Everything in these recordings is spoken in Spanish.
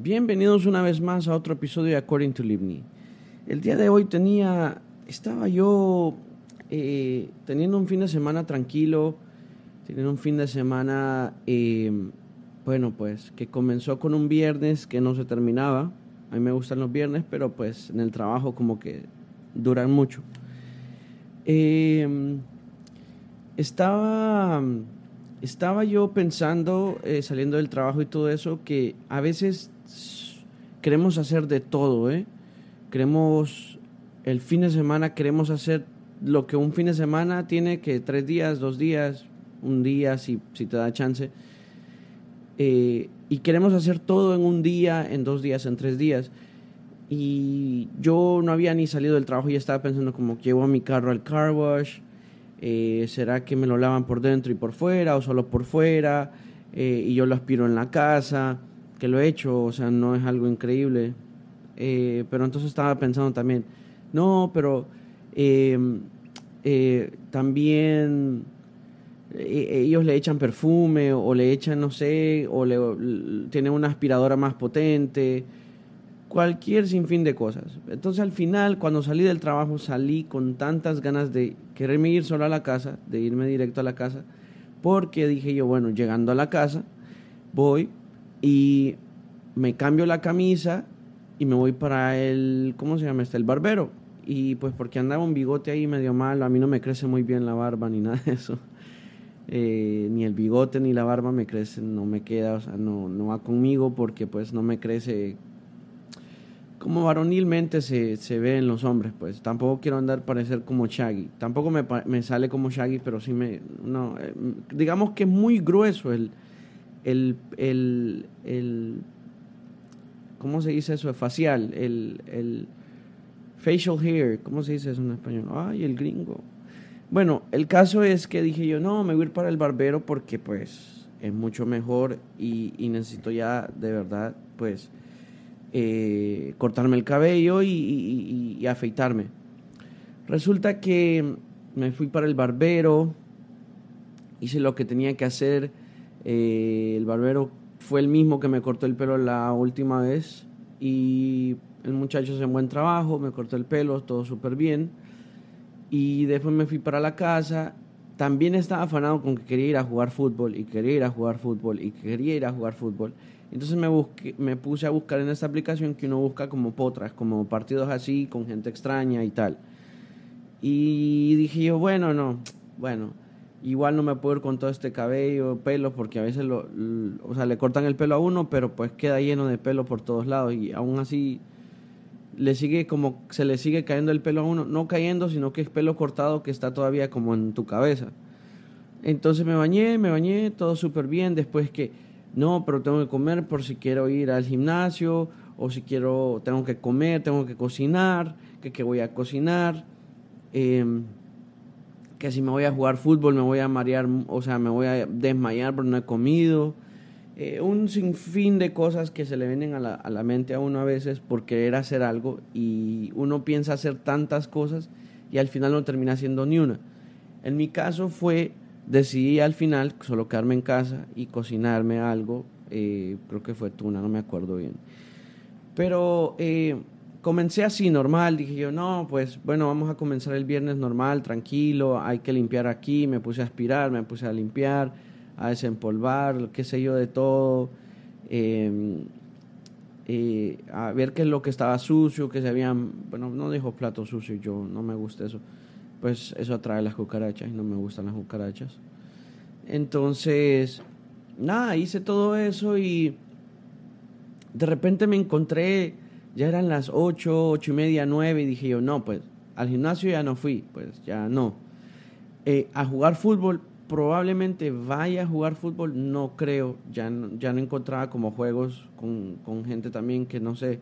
Bienvenidos una vez más a otro episodio de According to Livni. El día de hoy tenía, estaba yo eh, teniendo un fin de semana tranquilo, teniendo un fin de semana, eh, bueno, pues que comenzó con un viernes que no se terminaba. A mí me gustan los viernes, pero pues en el trabajo como que duran mucho. Eh, estaba, estaba yo pensando, saliendo del trabajo y todo eso, que a veces queremos hacer de todo, ¿eh? Queremos, el fin de semana queremos hacer lo que un fin de semana tiene que tres días, dos días, un día, si, si te da chance. Eh, y queremos hacer todo en un día, en dos días, en tres días. Y yo no había ni salido del trabajo y estaba pensando como llevo mi carro al car wash, eh, ¿será que me lo lavan por dentro y por fuera o solo por fuera? Eh, y yo lo aspiro en la casa que lo he hecho, o sea, no es algo increíble. Eh, pero entonces estaba pensando también, no, pero em, eh, también eh, ellos le echan perfume o le echan, no sé, o le, tienen una aspiradora más potente, cualquier sinfín de cosas. Entonces al final, cuando salí del trabajo, salí con tantas ganas de quererme ir solo a la casa, de irme directo a la casa, porque dije yo, bueno, llegando a la casa, voy, y me cambio la camisa y me voy para el, ¿cómo se llama este? El barbero. Y pues porque andaba un bigote ahí medio malo, a mí no me crece muy bien la barba ni nada de eso. Eh, ni el bigote ni la barba me crecen, no me queda, o sea, no, no va conmigo porque pues no me crece como varonilmente se, se ve en los hombres, pues tampoco quiero andar parecer como Shaggy, tampoco me, me sale como Shaggy, pero sí me, no, eh, digamos que es muy grueso el, el, el, el ¿cómo se dice eso? Facial, el, el facial hair, ¿cómo se dice eso en español? Ay, el gringo. Bueno, el caso es que dije yo, no, me voy a ir para el barbero porque pues es mucho mejor y, necesito ya de verdad pues eh, cortarme el cabello y, y, afeitarme. Resulta que me fui para el barbero, hice lo que tenía que hacer eh, el barbero fue el mismo que me cortó el pelo la última vez y el muchacho hace un buen trabajo, me cortó el pelo, todo súper bien. Y después me fui para la casa. También estaba afanado con que quería ir a jugar fútbol y quería ir a jugar fútbol y quería ir a jugar fútbol. Entonces me, me puse a buscar en esta aplicación que uno busca como potras, como partidos así, con gente extraña y tal. Y dije yo, bueno, no, bueno, igual no me puedo ir con todo este cabello, pelo, porque a veces lo, o sea, le cortan el pelo a uno, pero pues queda lleno de pelo por todos lados y aún así le sigue como se le sigue cayendo el pelo a uno, no cayendo, sino que es pelo cortado que está todavía como en tu cabeza. Entonces me bañé, me bañé, todo súper bien, después que no, pero tengo que comer por si quiero ir al gimnasio o si quiero, tengo que comer, tengo que cocinar, que, voy a cocinar. Eh, que si me voy a jugar fútbol me voy a marear, o sea, me voy a desmayar porque no he comido. Eh, un sinfín de cosas que se le vienen a la, a la, mente a uno a veces por querer hacer algo y uno piensa hacer tantas cosas y al final no termina haciendo ni una. En mi caso fue, decidí al final solo quedarme en casa y cocinarme algo, eh, creo que fue tuna, no me acuerdo bien. Pero eh, comencé así, normal, dije yo, no, pues bueno, vamos a comenzar el viernes normal, tranquilo, hay que limpiar aquí, me puse a aspirar, me puse a limpiar, a desempolvar, qué sé yo, de todo, em, eh, a ver qué es lo que estaba sucio, que se habían, bueno, no dijo plato sucio, yo no me gusta eso, pues eso atrae las cucarachas y no me gustan las cucarachas. Entonces, nada, hice todo eso y de repente me encontré ya eran las 8, 8 y media, 9 y dije yo, no, pues al gimnasio ya no fui, pues ya no. Eh, a jugar fútbol, probablemente vaya a jugar fútbol, no creo, ya no, ya no encontraba como juegos con, con gente también que no sé,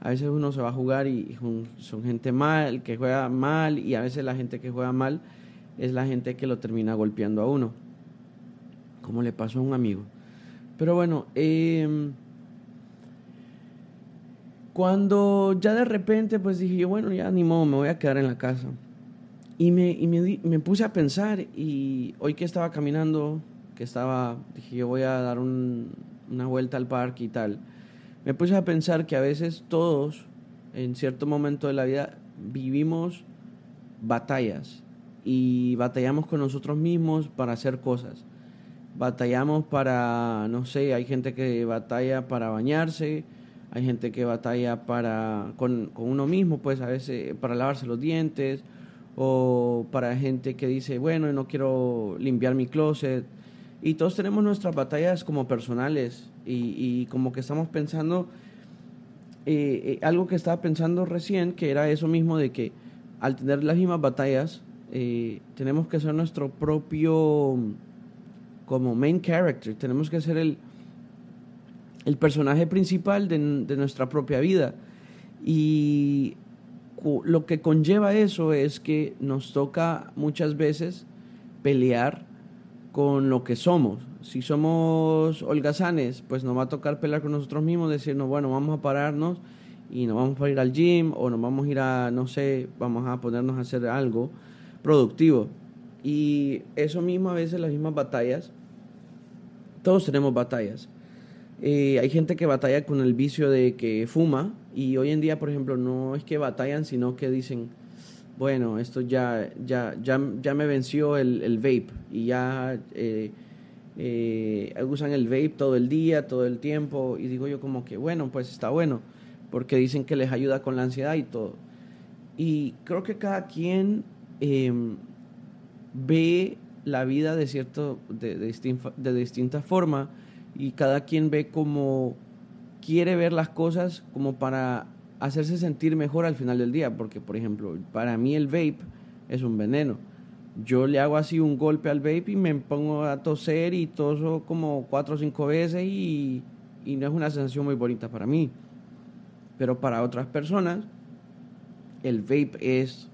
a veces uno se va a jugar y son gente mal, que juega mal y a veces la gente que juega mal es la gente que lo termina golpeando a uno, como le pasó a un amigo. Pero bueno, eh, cuando ya de repente pues dije bueno, ya ni modo, me voy a quedar en la casa. Y me, y me, me puse a pensar y hoy que estaba caminando, que estaba, dije yo voy a dar un, una vuelta al parque y tal, me puse a pensar que a veces todos, en cierto momento de la vida, vivimos batallas y batallamos con nosotros mismos para hacer cosas. Batallamos para, no sé, hay gente que batalla para bañarse, hay gente que batalla para, con, uno mismo, pues a veces para lavarse los dientes, o para gente que dice, bueno, no quiero limpiar mi closet. Y todos tenemos nuestras batallas como personales y, como que estamos pensando, eh, eh, algo que estaba pensando recién, que era eso mismo de que al tener las mismas batallas, eh, tenemos que ser nuestro propio como main character, tenemos que ser el, el personaje principal de, de nuestra propia vida. Y lo que conlleva eso es que nos toca muchas veces pelear con lo que somos. Si somos holgazanes, pues nos va a tocar pelear con nosotros mismos, decirnos, bueno, vamos a pararnos y nos vamos a ir al gym o nos vamos a ir a, no sé, vamos a ponernos a hacer algo productivo. Y eso mismo a veces las mismas batallas, todos tenemos batallas. Eh, hay gente que batalla con el vicio de que fuma y hoy en día, por ejemplo, no es que batallan, sino que dicen, bueno, esto ya, ya, ya, ya me venció el, el vape y ya eh, eh, usan el vape todo el día, todo el tiempo y digo yo como que, bueno, pues está bueno, porque dicen que les ayuda con la ansiedad y todo. Y creo que cada quien em, ve la vida de, cierto, de, distinta, de distinta forma y cada quien ve como quiere ver las cosas como para hacerse sentir mejor al final del día, porque por ejemplo, para mí el vape es un veneno. Yo le hago así un golpe al vape y me pongo a toser y toso como cuatro o cinco veces y, y no es una sensación muy bonita para mí. Pero para otras personas, el vape es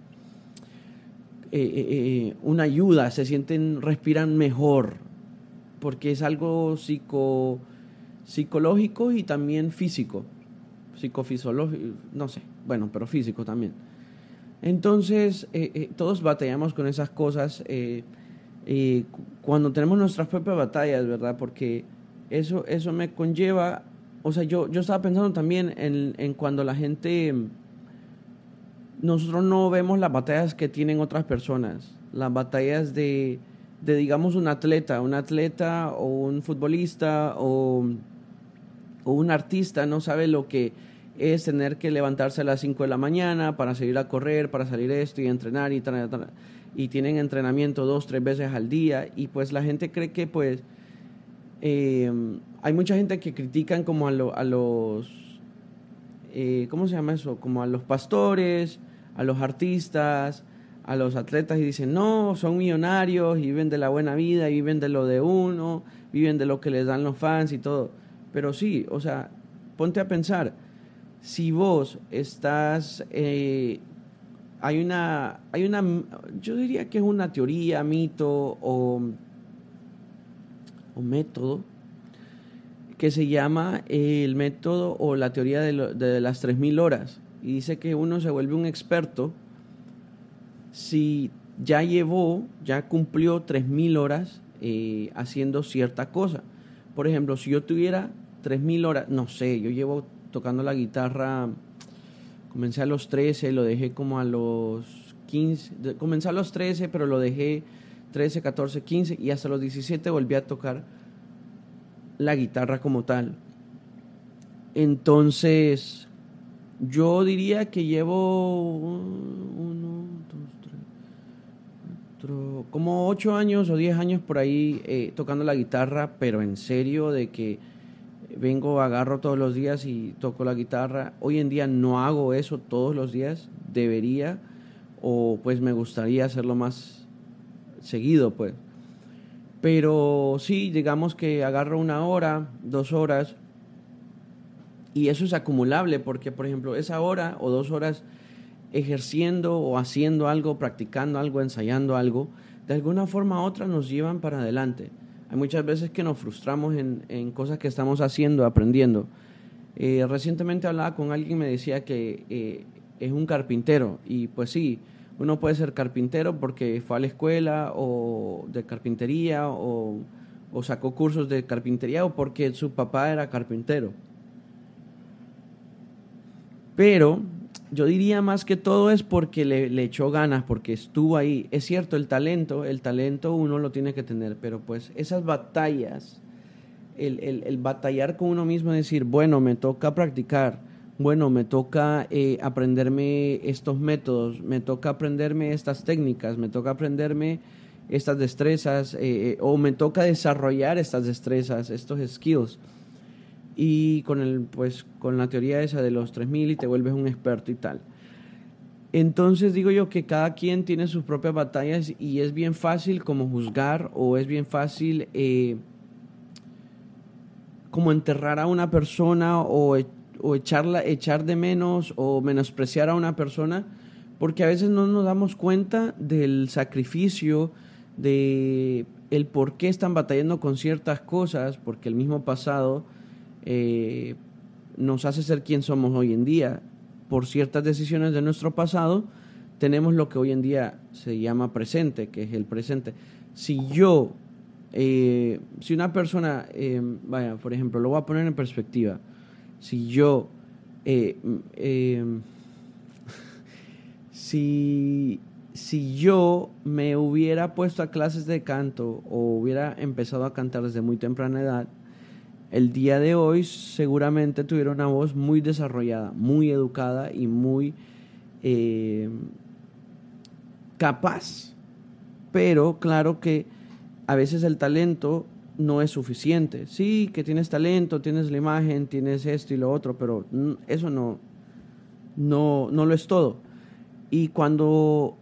eh, eh, eh, una ayuda, se sienten, respiran mejor, porque es algo psico, psicológico y también físico. Psicofisiológico, no sé, bueno, pero físico también. Entonces, eh, eh, todos batallamos con esas cosas eh, cuando tenemos nuestras propias batallas, ¿verdad? Porque eso, eso me conlleva, o sea, yo, yo estaba pensando también en, en cuando la gente, nosotros no vemos las batallas que tienen otras personas, las batallas de de, digamos, un atleta, un atleta o un futbolista o, un artista no sabe lo que es tener que levantarse a las 5 de la mañana para salir a correr, para salir esto y entrenar y, y tienen entrenamiento dos, tres veces al día y pues la gente cree que pues em, hay mucha gente que critican como a, a los, eh, ¿cómo se llama eso? Como a los pastores, a los artistas, a los atletas y dicen, no, son millonarios y viven de la buena vida y viven de lo de uno, viven de lo que les dan los fans y todo. Pero sí, o sea, ponte a pensar, si vos estás, eh, hay una, hay una, yo diría que es una teoría, mito o, o método que se llama el método o la teoría de, de las 3.000 horas. Y dice que uno se vuelve un experto si ya llevó, ya cumplió 3.000 horas eh, haciendo cierta cosa. Por ejemplo, si yo tuviera 3.000 horas, no sé, yo llevo tocando la guitarra, comencé a los 13, lo dejé como a los 15, comencé a los 13, pero lo dejé 13, 14, 15 y hasta los 17 volví a tocar la guitarra como tal. Entonces, yo diría que llevo como ocho años o diez años por ahí eh, tocando la guitarra, pero en serio de que vengo, agarro todos los días y toco la guitarra. Hoy en día no hago eso todos los días, debería o pues me gustaría hacerlo más seguido pues. Pero sí, digamos que agarro una hora, dos horas y eso es acumulable porque por ejemplo esa hora o dos horas ejerciendo o haciendo algo, practicando algo, ensayando algo, de alguna forma u otra nos llevan para adelante. Hay muchas veces que nos frustramos en, cosas que estamos haciendo, aprendiendo. Eh, recientemente hablaba con alguien y me decía que eh, es un carpintero y pues sí, uno puede ser carpintero porque fue a la escuela o de carpintería o, o sacó cursos de carpintería o porque su papá era carpintero. Pero yo diría más que todo es porque le, echó ganas, porque estuvo ahí. Es cierto, el talento, el talento uno lo tiene que tener, pero pues esas batallas, el batallar con uno mismo, decir, bueno, me toca practicar, bueno, me toca eh, aprenderme estos métodos, me toca aprenderme estas técnicas, me toca aprenderme estas destrezas, eh, eh, o me toca desarrollar estas destrezas, estos skills y con, el, pues, con la teoría esa de los 3000 y te vuelves un experto y tal. Entonces digo yo que cada quien tiene sus propias batallas y es bien fácil como juzgar o es bien fácil eh, como enterrar a una persona o, o echarla, echar de menos o menospreciar a una persona porque a veces no nos damos cuenta del sacrificio, de el por qué están batallando con ciertas cosas, porque el mismo pasado eh, nos hace ser quien somos hoy en día. Por ciertas decisiones de nuestro pasado, tenemos lo que hoy en día se llama presente, que es el presente. Si yo, eh, si una persona, eh, vaya, por ejemplo, lo voy a poner en perspectiva, si yo, si, si yo me hubiera puesto a clases de canto o hubiera empezado a cantar desde muy temprana edad, el día de hoy seguramente tuviera una voz muy desarrollada, muy educada y muy eh, capaz. Pero claro que a veces el talento no es suficiente. Sí, que tienes talento, tienes la imagen, tienes esto y lo otro, pero eso no, no, no lo es todo. Y cuando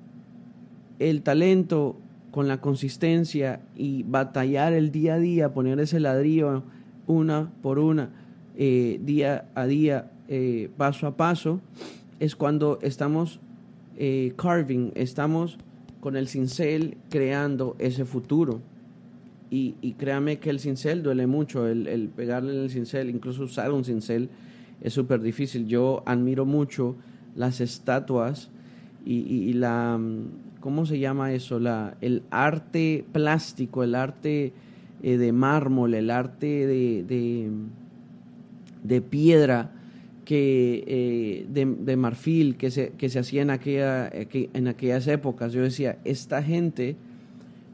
el talento con la consistencia y batallar el día a día, poner ese ladrillo una por una, eh, día a día, eh, paso a paso, es cuando estamos eh, carving, estamos con el cincel creando ese futuro. Y, créame que el cincel duele mucho, el, pegarle en el cincel, incluso usar un cincel es súper difícil. Yo admiro mucho las estatuas y, y, la, ¿cómo se llama eso? La, el arte plástico, el arte eh, de mármol, el arte de, de, piedra, que, eh, de, marfil que se, que se hacía en, aquella, en aquellas épocas. Yo decía, esta gente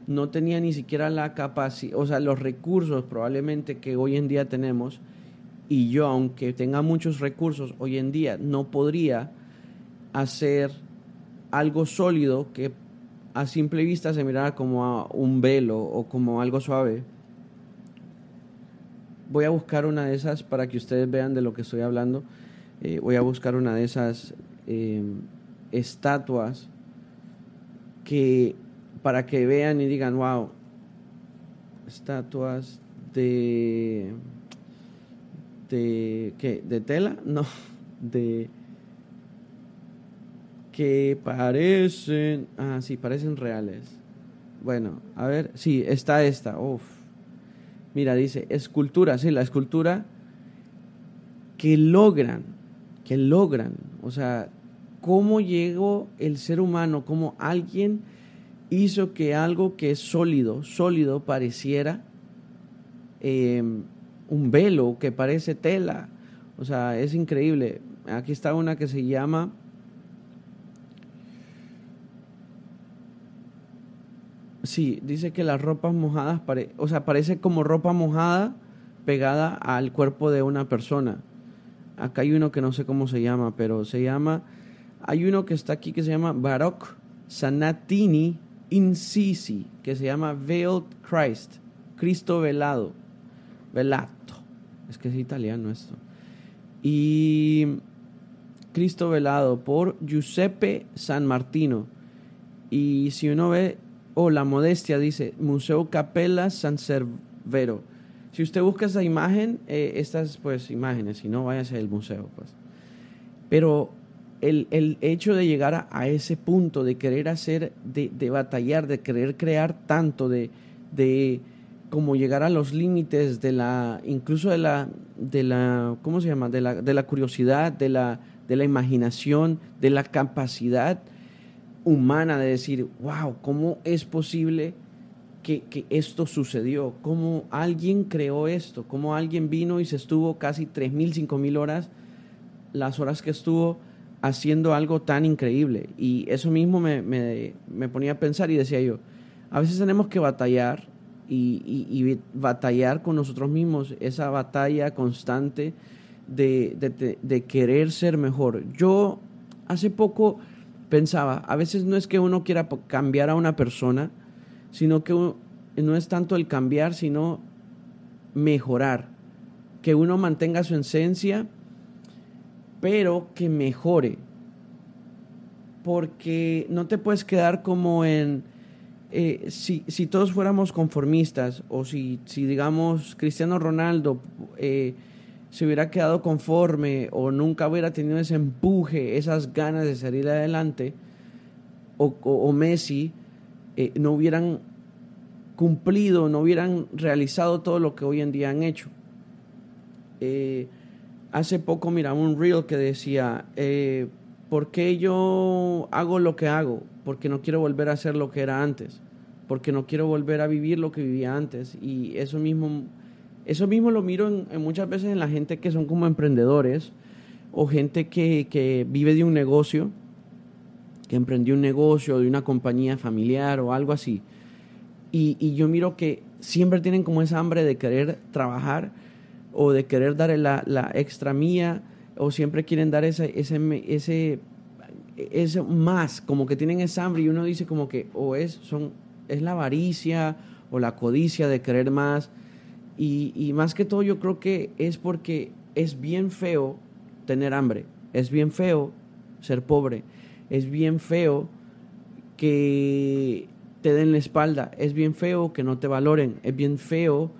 no tenía ni siquiera la capacidad, o sea, los recursos probablemente que hoy en día tenemos, y yo, aunque tenga muchos recursos hoy en día, no podría hacer algo sólido que a simple vista se mirara como a un velo o como algo suave voy a buscar una de esas para que ustedes vean de lo que estoy hablando. Eh, voy a buscar una de esas em, estatuas que para que vean y digan, wow, estatuas de de ¿qué? de tela, no, de que parecen, ah, sí, parecen reales. Bueno, a ver, sí, está esta, uff Mira, dice, escultura, sí, la escultura que logran, que logran, o sea, cómo llegó el ser humano, cómo alguien hizo que algo que es sólido, sólido pareciera em, un velo, que parece tela. O sea, es increíble. Aquí está una que se llama Sí, dice que las ropas mojadas, o sea, parece como ropa mojada pegada al cuerpo de una persona. Acá hay uno que no sé cómo se llama, pero se llama, hay uno que está aquí que se llama Baroque Sanatini Incisi, que se llama Veiled Christ, Cristo velado, velato, es que es italiano esto. Y Cristo velado por Giuseppe San Martino. Y si uno ve o la modestia, dice Museo Capella San Cervero. Si usted busca esa imagen, eh, estas pues imágenes, si no, váyase al museo. Pues. Pero el, el, hecho de llegar a, ese punto, de querer hacer, de, de, batallar, de querer crear tanto, de, de como llegar a los límites de la, incluso de la, de la, ¿cómo se llama? De la, de la curiosidad, de la, de la imaginación, de la capacidad humana de decir, wow, ¿cómo es posible que, que, esto sucedió? ¿Cómo alguien creó esto? ¿Cómo alguien vino y se estuvo casi 3.000, 5.000 horas las horas que estuvo haciendo algo tan increíble. Y eso mismo me, me, ponía a pensar y decía yo, a veces tenemos que batallar y, batallar con nosotros mismos, esa batalla constante de, de, querer ser mejor. Yo hace poco pensaba, a veces no es que uno quiera cambiar a una persona, sino que no es tanto el cambiar, sino mejorar, que uno mantenga su esencia pero que mejore. Porque no te puedes quedar como en... Eh, si, si, todos fuéramos conformistas o si, si digamos Cristiano Ronaldo eh, se hubiera quedado conforme o nunca hubiera tenido ese empuje, esas ganas de salir adelante, o, o, Messi eh, no hubieran cumplido, no hubieran realizado todo lo que hoy en día han hecho. Eh, hace poco miraba un reel que decía, eh, ¿por qué yo hago lo que hago? Porque no quiero volver a hacer lo que era antes, porque no quiero volver a vivir lo que vivía antes. Y eso mismo, eso mismo lo miro en, muchas veces en la gente que son como emprendedores o gente que, que vive de un negocio, que emprendió un negocio de una compañía familiar o algo así. Y, y yo miro que siempre tienen como esa hambre de querer trabajar o de querer dar la, la extra mía o siempre quieren dar ese, ese, ese, ese más, como que tienen esa hambre y uno dice como que o es, son, es la avaricia o la codicia de querer más y, y más que todo yo creo que es porque es bien feo tener hambre, es bien feo ser pobre, es bien feo que te den la espalda, es bien feo que no te valoren, es bien feo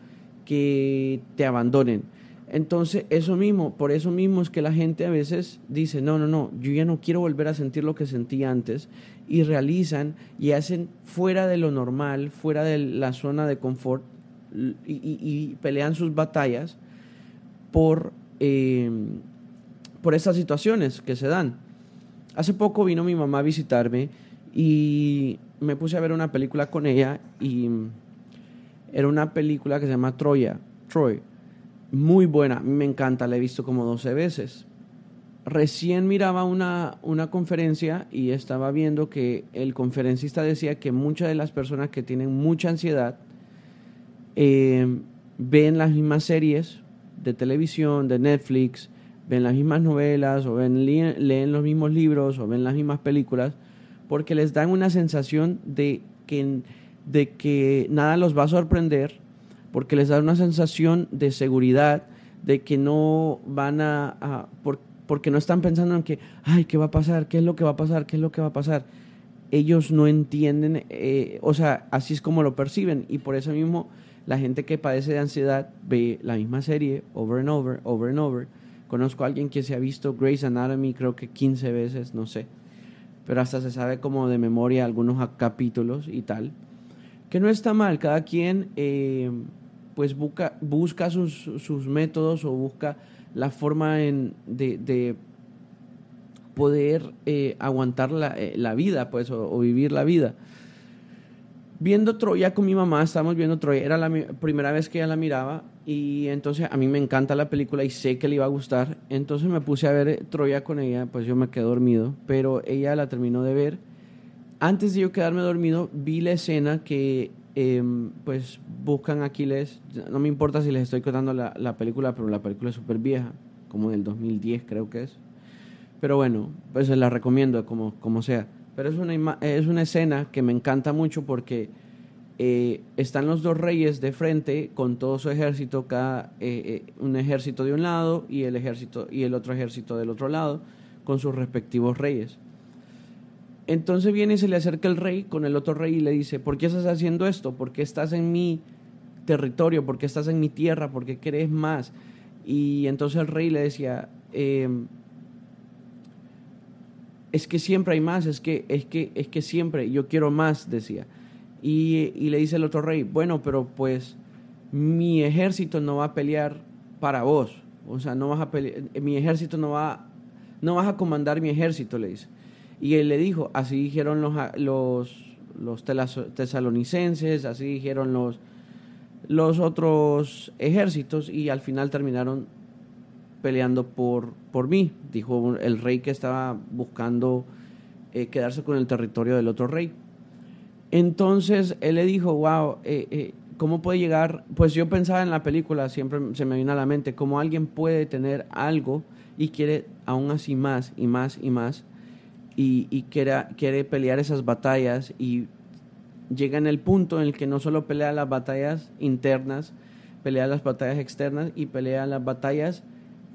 que te abandonen. Entonces, eso mismo, por eso mismo es que la gente a veces dice, no, no, no, yo ya no quiero volver a sentir lo que sentí antes, y realizan y hacen fuera de lo normal, fuera de la zona de confort, y, pelean sus batallas por, eh, por estas situaciones que se dan. Hace poco vino mi mamá a visitarme y me puse a ver una película con ella y era una película que se llama Troya, Troy. Muy buena, me encanta, la he visto como 12 veces. Recién miraba una, una conferencia y estaba viendo que el conferencista decía que muchas de las personas que tienen mucha ansiedad eh, ven las mismas series de televisión, de Netflix, ven las mismas novelas o ven, leen los mismos libros o ven las mismas películas porque les dan una sensación de que de que nada los va a sorprender, porque les da una sensación de seguridad, de que no van a, porque no están pensando en que, ay, ¿qué va a pasar? ¿Qué es lo que va a pasar? ¿Qué es lo que va a pasar? Ellos no entienden, eh, o sea, así es como lo perciben y por eso mismo la gente que padece de ansiedad ve la misma serie over and over, over and over. Conozco a alguien que se ha visto Grey's Anatomy creo que 15 veces, no sé, pero hasta se sabe como de memoria algunos capítulos y tal que no está mal, cada quien eh, pues busca, busca sus, sus, métodos o busca la forma en, de, poder eh, aguantar la, eh, la, vida, pues, o, vivir la vida. Viendo Troya con mi mamá, estábamos viendo Troya, era la primera vez que ella la miraba y entonces a mí me encanta la película y sé que le iba a gustar, entonces me puse a ver Troya con ella, pues yo me quedé dormido, pero ella la terminó de ver antes de yo quedarme dormido, vi la escena que em, pues buscan Aquiles. No me importa si les estoy contando la, la película, pero la película es súper vieja, como del 2010 creo que es. Pero bueno, pues se la recomiendo como, como sea. Pero es una, es una escena que me encanta mucho porque eh, están los dos reyes de frente con todo su ejército, cada, eh, eh, un ejército de un lado y el, ejército, y el otro ejército del otro lado, con sus respectivos reyes. Entonces viene y se le acerca el rey con el otro rey y le dice, ¿por qué estás haciendo esto? ¿Por qué estás en mi territorio? ¿Por qué estás en mi tierra? ¿Por qué querés más? Y entonces el rey le decía, em, es que siempre hay más, es que, es que, es que siempre, yo quiero más, decía. Y, y, le dice el otro rey, bueno, pero pues mi ejército no va a pelear para vos. O sea, no vas a pelear, mi ejército no va, no vas a comandar mi ejército, le dice. Y él le dijo, así dijeron los, los, los tesalonicenses, así dijeron los, los otros ejércitos y al final terminaron peleando por, por mí, dijo el rey que estaba buscando eh, quedarse con el territorio del otro rey. Entonces él le dijo, wow, eh, eh, ¿cómo puede llegar? Pues yo pensaba en la película, siempre se me vino a la mente, cómo alguien puede tener algo y quiere aún así más y más y más y, y quiere, quiere pelear esas batallas y llega en el punto en el que no solo pelea las batallas internas, pelea las batallas externas y pelea las batallas,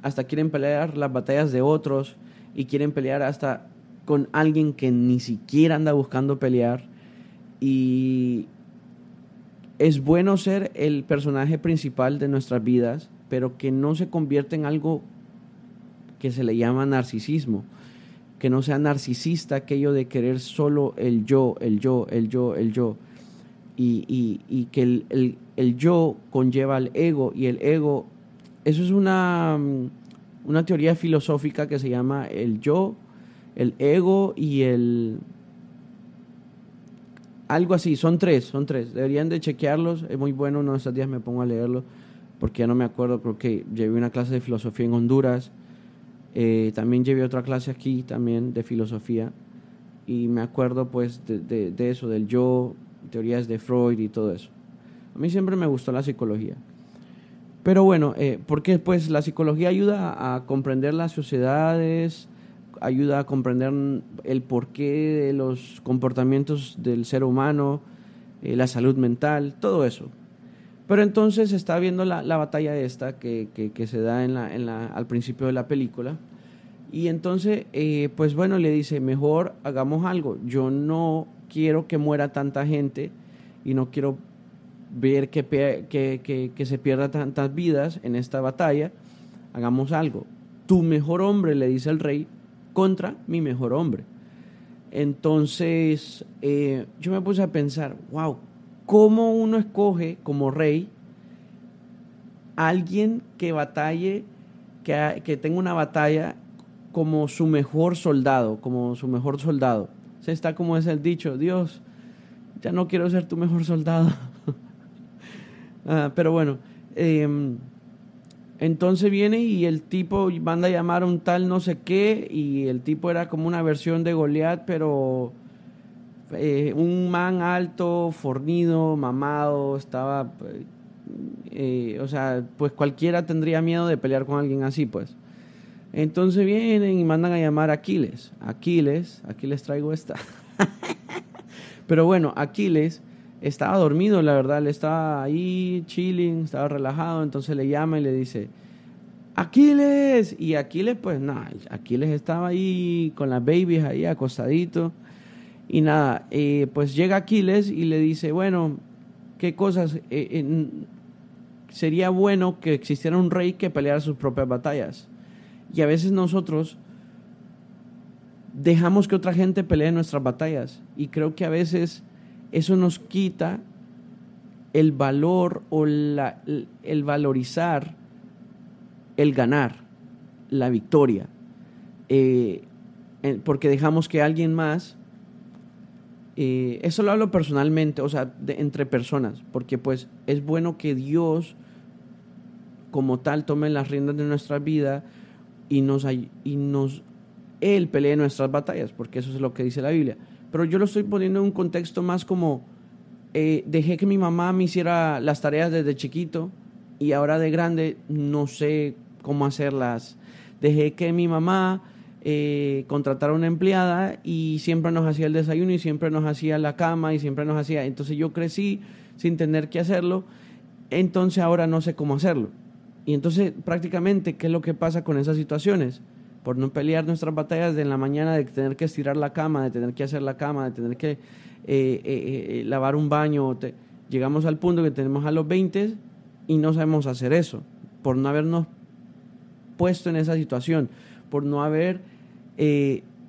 hasta quieren pelear las batallas de otros y quieren pelear hasta con alguien que ni siquiera anda buscando pelear. Y es bueno ser el personaje principal de nuestras vidas, pero que no se convierta en algo que se le llama narcisismo. Que no sea narcisista aquello de querer solo el yo, el yo, el yo, el yo. Y, que el, el, yo conlleva al ego y el ego, eso es una, una teoría filosófica que se llama el yo el ego y el... Algo así, son tres, son tres. Deberían de chequearlos, es muy bueno, uno de estos días me pongo a leerlo, porque ya no me acuerdo, creo que llevé una clase de filosofía en Honduras, eh, también llevé otra clase aquí también de filosofía, y me acuerdo pues de, de, eso, del yo, teorías de Freud y todo eso. A mí siempre me gustó la psicología. Pero bueno, eh, porque pues la psicología ayuda a comprender las sociedades, ayuda a comprender el porqué de los comportamientos del ser humano, eh, la salud mental, todo eso. Pero entonces está viendo la, la batalla esta que, que, se da en la, en la, al principio de la película. Y entonces, eh, pues bueno, le dice, mejor hagamos algo. Yo no quiero que muera tanta gente y no quiero ver que, que, que se pierda tantas vidas en esta batalla. Hagamos algo. Tu mejor hombre, le dice el rey, contra mi mejor hombre. Entonces, eh, yo me puse a pensar, wow, ¿cómo uno escoge como rey alguien que batalle, que, que tenga una batalla como su mejor soldado, como su mejor soldado? Se está como es el dicho, Dios, ya no quiero ser tu mejor soldado. Ah, pero bueno, eh, entonces viene y el tipo manda a llamar a un tal no sé qué y el tipo era como una versión de Goliat, pero eh, un man alto, fornido, mamado, estaba, eh, o sea, pues cualquiera tendría miedo de pelear con alguien así, pues. Entonces vienen y mandan a llamar a Aquiles. Aquiles, aquí les traigo esta. pero bueno, Aquiles estaba dormido, la verdad, él estaba ahí chilling, estaba relajado, entonces le llama y le dice, Aquiles, y Aquiles pues nada, Aquiles estaba ahí con las babies ahí acostadito, y nada, eh, pues llega Aquiles y le dice, bueno, ¿qué cosas? Eh, sería bueno que existiera un rey que peleara sus propias batallas. Y a veces nosotros dejamos que otra gente pelee nuestras batallas. Y creo que a veces eso nos quita el valor o la, el valorizar el ganar, la victoria, eh, porque dejamos que alguien más, eh, eso lo hablo personalmente, o sea, entre personas, porque pues es bueno que Dios como tal tome las riendas de nuestra vida y nos, y nos Él pelee nuestras batallas, porque eso es lo que dice la Biblia pero yo lo estoy poniendo en un contexto más como eh, dejé que mi mamá me hiciera las tareas desde chiquito y ahora de grande no sé cómo hacerlas. Dejé que mi mamá eh, contratara una empleada y siempre nos hacía el desayuno y siempre nos hacía la cama y siempre nos hacía. Entonces yo crecí sin tener que hacerlo, entonces ahora no sé cómo hacerlo. Y entonces prácticamente, ¿qué es lo que pasa con esas situaciones? Por no pelear nuestras batallas de en la mañana, de tener que estirar la cama, de tener que hacer la cama, de tener que eh, eh, eh, lavar un baño. llegamos al punto que tenemos a los 20 y no sabemos hacer eso, por no habernos puesto en esa situación, por no haber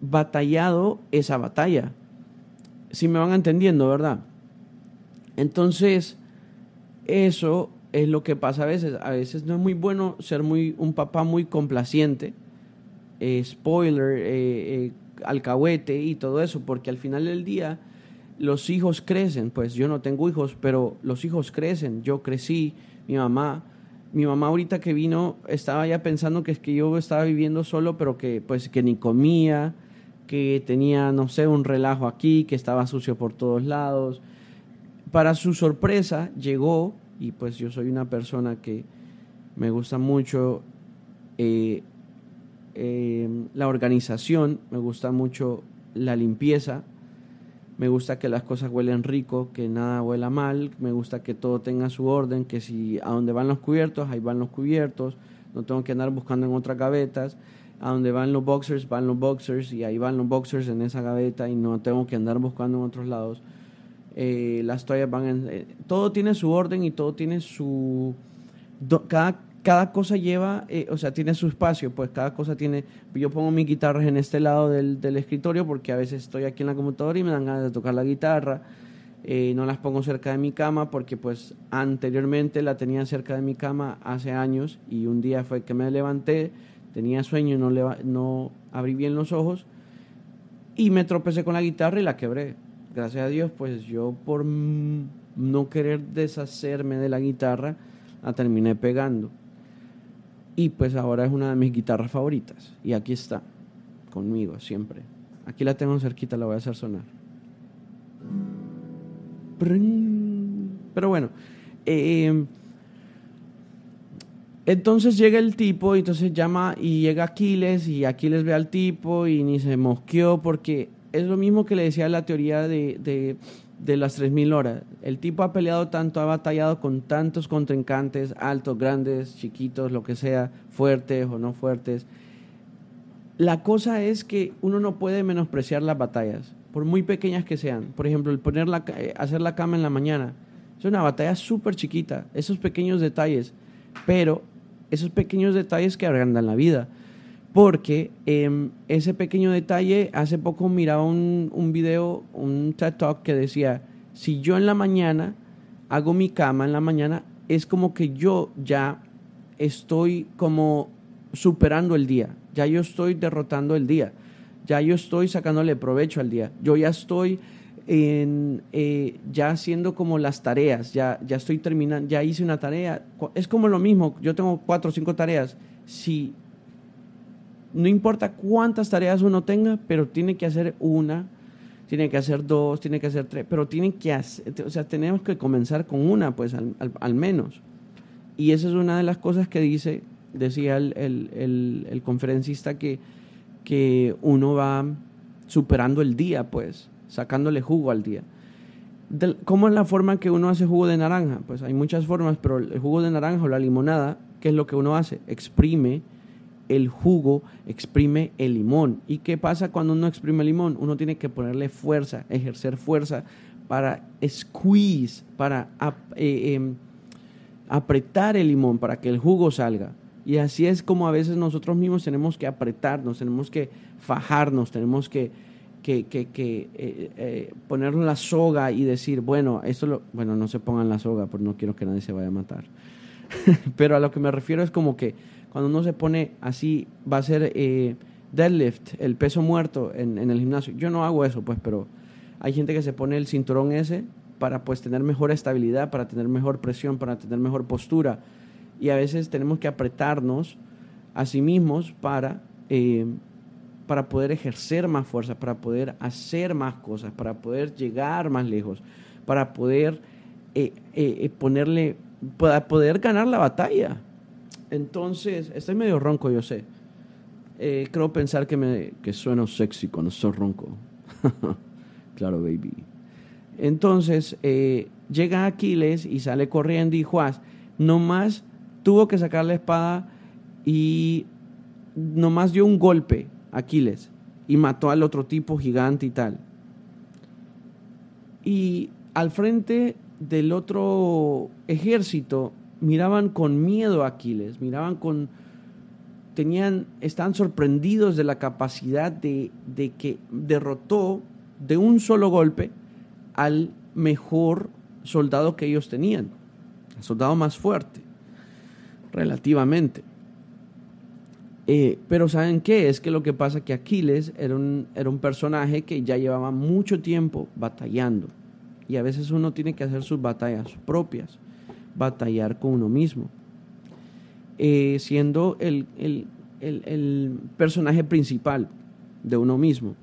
batallado esa batalla. Si me van entendiendo, ¿verdad? Entonces, eso es lo que pasa a veces. A veces no es muy bueno ser muy, un papá muy complaciente eh, spoiler, eh, eh, alcahuete y todo eso, porque al final del día los hijos crecen, pues yo no tengo hijos, pero los hijos crecen, yo crecí, mi mamá, mi mamá ahorita que vino estaba ya pensando que es que yo estaba viviendo solo, pero que pues que ni comía, que tenía, no sé, un relajo aquí, que estaba sucio por todos lados. Para su sorpresa llegó, y pues yo soy una persona que me gusta mucho eh, eh, la organización, me gusta mucho la limpieza, me gusta que las cosas huelen rico, que nada huela mal, me gusta que todo tenga su orden, que si a donde van los cubiertos, ahí van los cubiertos, no tengo que andar buscando en otras gavetas, a donde van los boxers, van los boxers y ahí van los boxers en esa gaveta y no tengo que andar buscando en otros lados. Eh, las toallas van en... Eh, todo tiene su orden y todo tiene su... cada cada cosa lleva, eh, o sea, tiene su espacio, pues cada cosa tiene, yo pongo mis guitarras en este lado del, escritorio porque a veces estoy aquí en la computadora y me dan ganas de tocar la guitarra, eh, no las pongo cerca de mi cama porque pues anteriormente la tenía cerca de mi cama hace años y un día fue que me levanté, tenía sueño no, no abrí bien los ojos y me tropecé con la guitarra y la quebré. Gracias a Dios, pues yo por no querer deshacerme de la guitarra, la terminé pegando. Y pues ahora es una de mis guitarras favoritas. Y aquí está, conmigo siempre. Aquí la tengo cerquita, la voy a hacer sonar. Pero bueno, eh, entonces llega el tipo, y entonces llama y llega Aquiles y Aquiles ve al tipo y ni se mosqueó porque es lo mismo que le decía la teoría de de las 3.000 horas. El tipo ha peleado tanto, ha batallado con tantos contrincantes, altos, grandes, chiquitos, lo que sea, fuertes o no fuertes. La cosa es que uno no puede menospreciar las batallas, por muy pequeñas que sean. Por ejemplo, el poner la, eh, hacer la cama en la mañana. Es una batalla súper chiquita, esos pequeños detalles. Pero esos pequeños detalles que agrandan la vida porque em, ese pequeño detalle, hace poco miraba un, un video, un TED Talk que decía, si yo en la mañana hago mi cama en la mañana, es como que yo ya estoy como superando el día, ya yo estoy derrotando el día, ya yo estoy sacándole provecho al día, yo ya estoy en, eh, ya haciendo como las tareas, ya, ya estoy terminando, ya hice una tarea, es como lo mismo, yo tengo cuatro o cinco tareas, si no importa cuántas tareas uno tenga, pero tiene que hacer una, tiene que hacer dos, tiene que hacer tres, pero tiene que hacer, o sea, tenemos que comenzar con una, pues al, menos. Y esa es una de las cosas que dice, decía el, conferencista, que, que uno va superando el día, pues, sacándole jugo al día. ¿Cómo es la forma que uno hace jugo de naranja? Pues hay muchas formas, pero el jugo de naranja o la limonada, ¿qué es lo que uno hace? Exprime el jugo exprime el limón. ¿Y qué pasa cuando uno exprime el limón? Uno tiene que ponerle fuerza, ejercer fuerza para squeeze, para eh, em, apretar el limón, para que el jugo salga. Y así es como a veces nosotros mismos tenemos que apretarnos, tenemos que fajarnos, tenemos que, que, eh, eh, poner la soga y decir, bueno, esto lo, bueno, no se pongan la soga, porque no quiero que nadie se vaya a matar. Pero a lo que me refiero es como que cuando uno se pone así, va a ser eh, deadlift, el peso muerto en, el gimnasio. Yo no hago eso, pues, pero hay gente que se pone el cinturón ese para pues tener mejor estabilidad, para tener mejor presión, para tener mejor postura. Y a veces tenemos que apretarnos a sí mismos para, eh, para poder ejercer más fuerza, para poder hacer más cosas, para poder llegar más lejos, para poder eh, ponerle, para poder ganar la batalla. Entonces, estoy medio ronco, yo sé. Eh, creo pensar que, me, que sueno sexy cuando soy ronco. claro, baby. Entonces, eh, llega Aquiles y sale corriendo y Juaz nomás tuvo que sacar la espada y nomás dio un golpe Aquiles y mató al otro tipo gigante y tal. Y al frente del otro ejército miraban con miedo a Aquiles, miraban con, tenían, estaban sorprendidos de la capacidad de, de que derrotó de un solo golpe al mejor soldado que ellos tenían, el soldado más fuerte, relativamente. Eh, pero ¿saben qué? Es que lo que pasa es que Aquiles era un, era un personaje que ya llevaba mucho tiempo batallando. Y a veces uno tiene que hacer sus batallas propias batallar con uno mismo. eh, siendo el, el, el, personaje principal de uno mismo.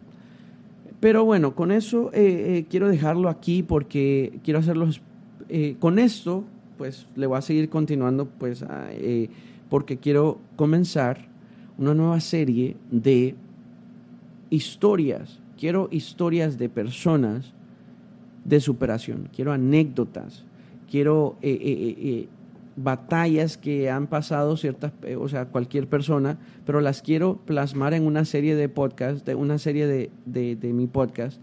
Pero bueno, con eso eh, eh, quiero dejarlo aquí porque quiero hacerlo con esto, pues le voy a seguir continuando, pues porque quiero comenzar una nueva serie de historias. Quiero historias de personas de superación. Quiero anécdotas. Quiero batallas que han pasado ciertas, eh, o sea, cualquier persona, pero las quiero plasmar en una serie de podcast, de una serie de, de, mi podcast,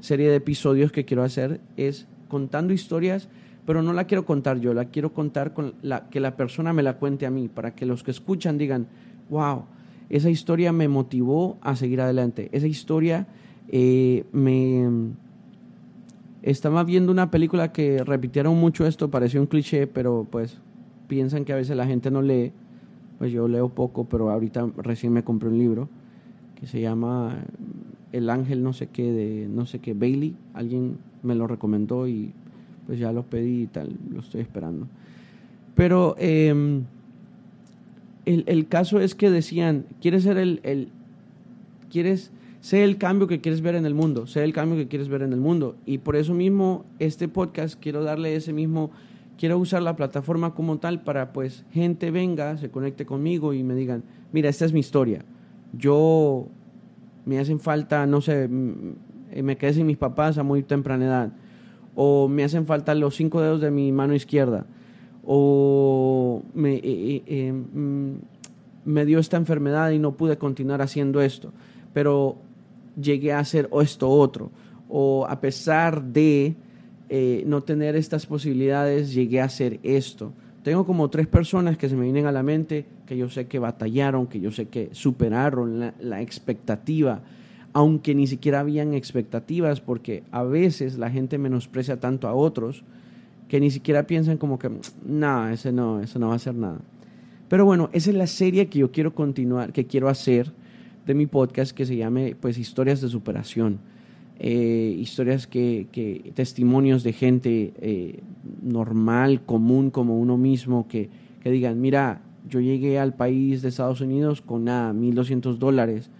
serie de episodios que quiero hacer, es contando historias, pero no la quiero contar yo, la quiero contar con la que la persona me la cuente a mí, para que los que escuchan digan, wow, esa historia me motivó a seguir adelante, esa historia eh, me estaba viendo una película que repitieron mucho esto, pareció un cliché, pero pues piensan que a veces la gente no lee, pues yo leo poco, pero ahorita recién me compré un libro que se llama El ángel no sé qué de no sé qué Bailey, alguien me lo recomendó y pues ya lo pedí y tal, lo estoy esperando. Pero em, el, caso es que decían, quieres ser el, el quieres ser el cambio que quieres ver en el mundo, sé el cambio que quieres ver en el mundo. Y por eso mismo este podcast quiero darle ese mismo quiero usar la plataforma como tal para pues gente venga, se conecte conmigo y me digan, mira, esta es mi historia. Yo me hacen falta, no sé, eh, me quedé sin mis papás a muy temprana edad. O me hacen falta los cinco dedos de mi mano izquierda. O me, eh, eh, mm, me dio esta enfermedad y no pude continuar haciendo esto. Pero llegué a hacer esto otro. O a pesar de eh, no tener estas posibilidades, llegué a hacer esto. Tengo como tres personas que se me vienen a la mente, que yo sé que batallaron, que yo sé que superaron la, expectativa, aunque ni siquiera habían expectativas, porque a veces la gente menosprecia tanto a otros que ni siquiera piensan como que, no, ese no, eso no va a ser nada. Pero bueno, esa es la serie que yo quiero continuar, que quiero hacer de mi podcast que se llame pues Historias de Superación. Eh, historias que, testimonios de gente eh, normal, común como uno mismo, que, digan, mira, yo llegué al país de Estados Unidos con nada, 1.200 dólares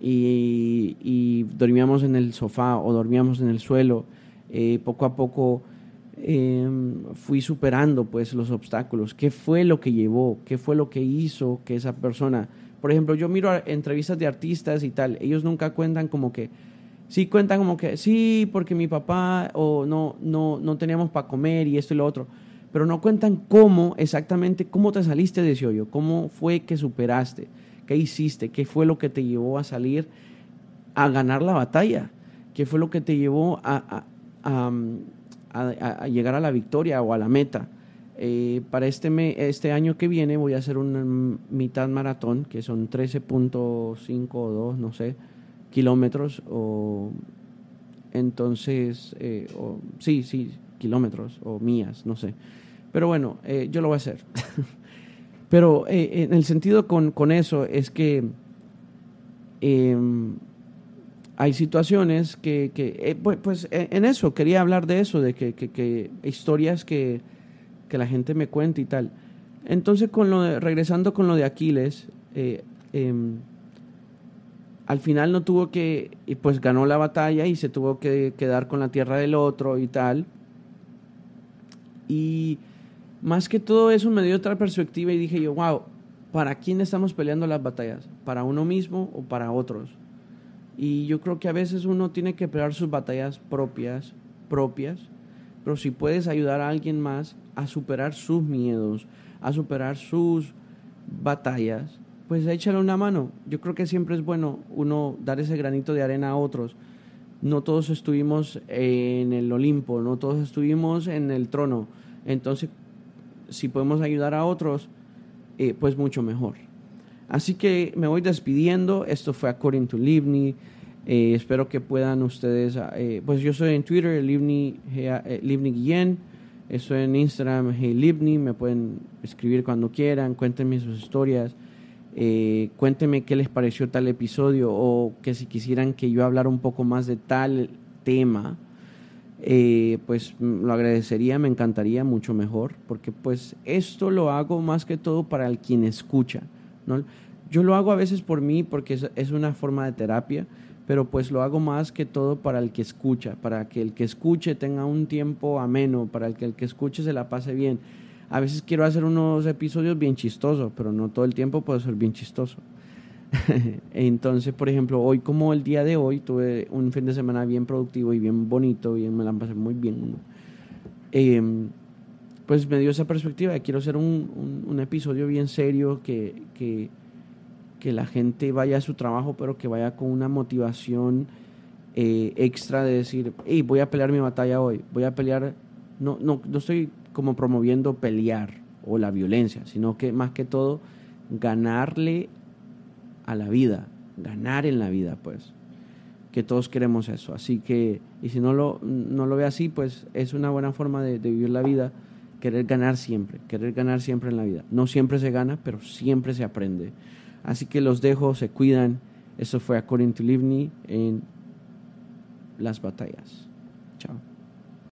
y, dormíamos en el sofá o dormíamos en el suelo. Eh, poco a poco em, fui superando pues los obstáculos. ¿Qué fue lo que llevó? ¿Qué fue lo que hizo que esa persona... Por ejemplo, yo miro entrevistas de artistas y tal, ellos nunca cuentan como que sí cuentan como que sí, porque mi papá o no, no, no teníamos para comer y esto y lo otro, pero no cuentan cómo exactamente, cómo te saliste de ese hoyo, cómo fue que superaste, qué hiciste, qué fue lo que te llevó a salir a ganar la batalla, qué fue lo que te llevó a, a, llegar a la victoria o a la meta. Eh, para este, este año que viene voy a hacer una mitad maratón, que son 13.5 o 2, no sé, kilómetros o entonces, eh, o, sí, sí, kilómetros o mías, no sé. Pero bueno, eh, yo lo voy a hacer. Pero en el sentido con, con eso es que em, hay situaciones que, que pues, pues en eso, quería hablar de eso, de que, historias que, la gente me cuenta y tal. Entonces, regresando con lo de Aquiles, eh, em, al final no tuvo que, y pues ganó la batalla y se tuvo que quedar con la tierra del otro y tal. Y más que todo eso me dio otra perspectiva y dije yo, wow, ¿para quién estamos peleando las batallas? ¿Para uno mismo o para otros? Y yo creo que a veces uno tiene que pelear sus batallas propias, propias, pero si puedes ayudar a alguien más a superar sus miedos, a superar sus batallas, pues échale una mano. Yo creo que siempre es bueno uno dar ese granito de arena a otros. No todos estuvimos en el Olimpo, no todos estuvimos en el trono. Entonces, si podemos ayudar a otros, eh, pues mucho mejor. Así que me voy despidiendo. Esto fue According to Livni. Eh, espero que puedan ustedes, eh, pues yo soy en Twitter, Livni, Livni Guillén. Estoy en Instagram, Hey Livni. Me pueden escribir cuando quieran, cuéntenme sus historias. Eh, cuéntenme qué les pareció tal episodio o que si quisieran que yo hablara un poco más de tal tema, eh, pues lo agradecería, me encantaría mucho mejor, porque pues esto lo hago más que todo para el quien escucha, Yo lo hago a veces por mí porque es, es una forma de terapia, pero pues lo hago más que todo para el que escucha, para que el que escuche tenga un tiempo ameno, para que el que escuche se la pase bien. A veces quiero hacer unos episodios bien chistosos, pero no todo el tiempo puedo ser bien chistoso. Entonces, por ejemplo, hoy como el día de hoy, tuve un fin de semana bien productivo y bien bonito, y me la pasé muy bien. Em, pues me dio esa perspectiva quiero hacer un, un, episodio bien serio que, que, que, la gente vaya a su trabajo, pero que vaya con una motivación eh, extra de decir, hey, voy a pelear mi batalla hoy, voy a pelear, no, no, no estoy como promoviendo pelear o la violencia, sino que más que todo ganarle a la vida, ganar en la vida, pues. Que todos queremos eso. Así que, y si no lo, no lo ve así, pues es una buena forma de, vivir la vida, querer ganar siempre, querer ganar siempre en la vida. No siempre se gana, pero siempre se aprende. Así que los dejo, se cuidan. Eso fue According to Livni en las batallas.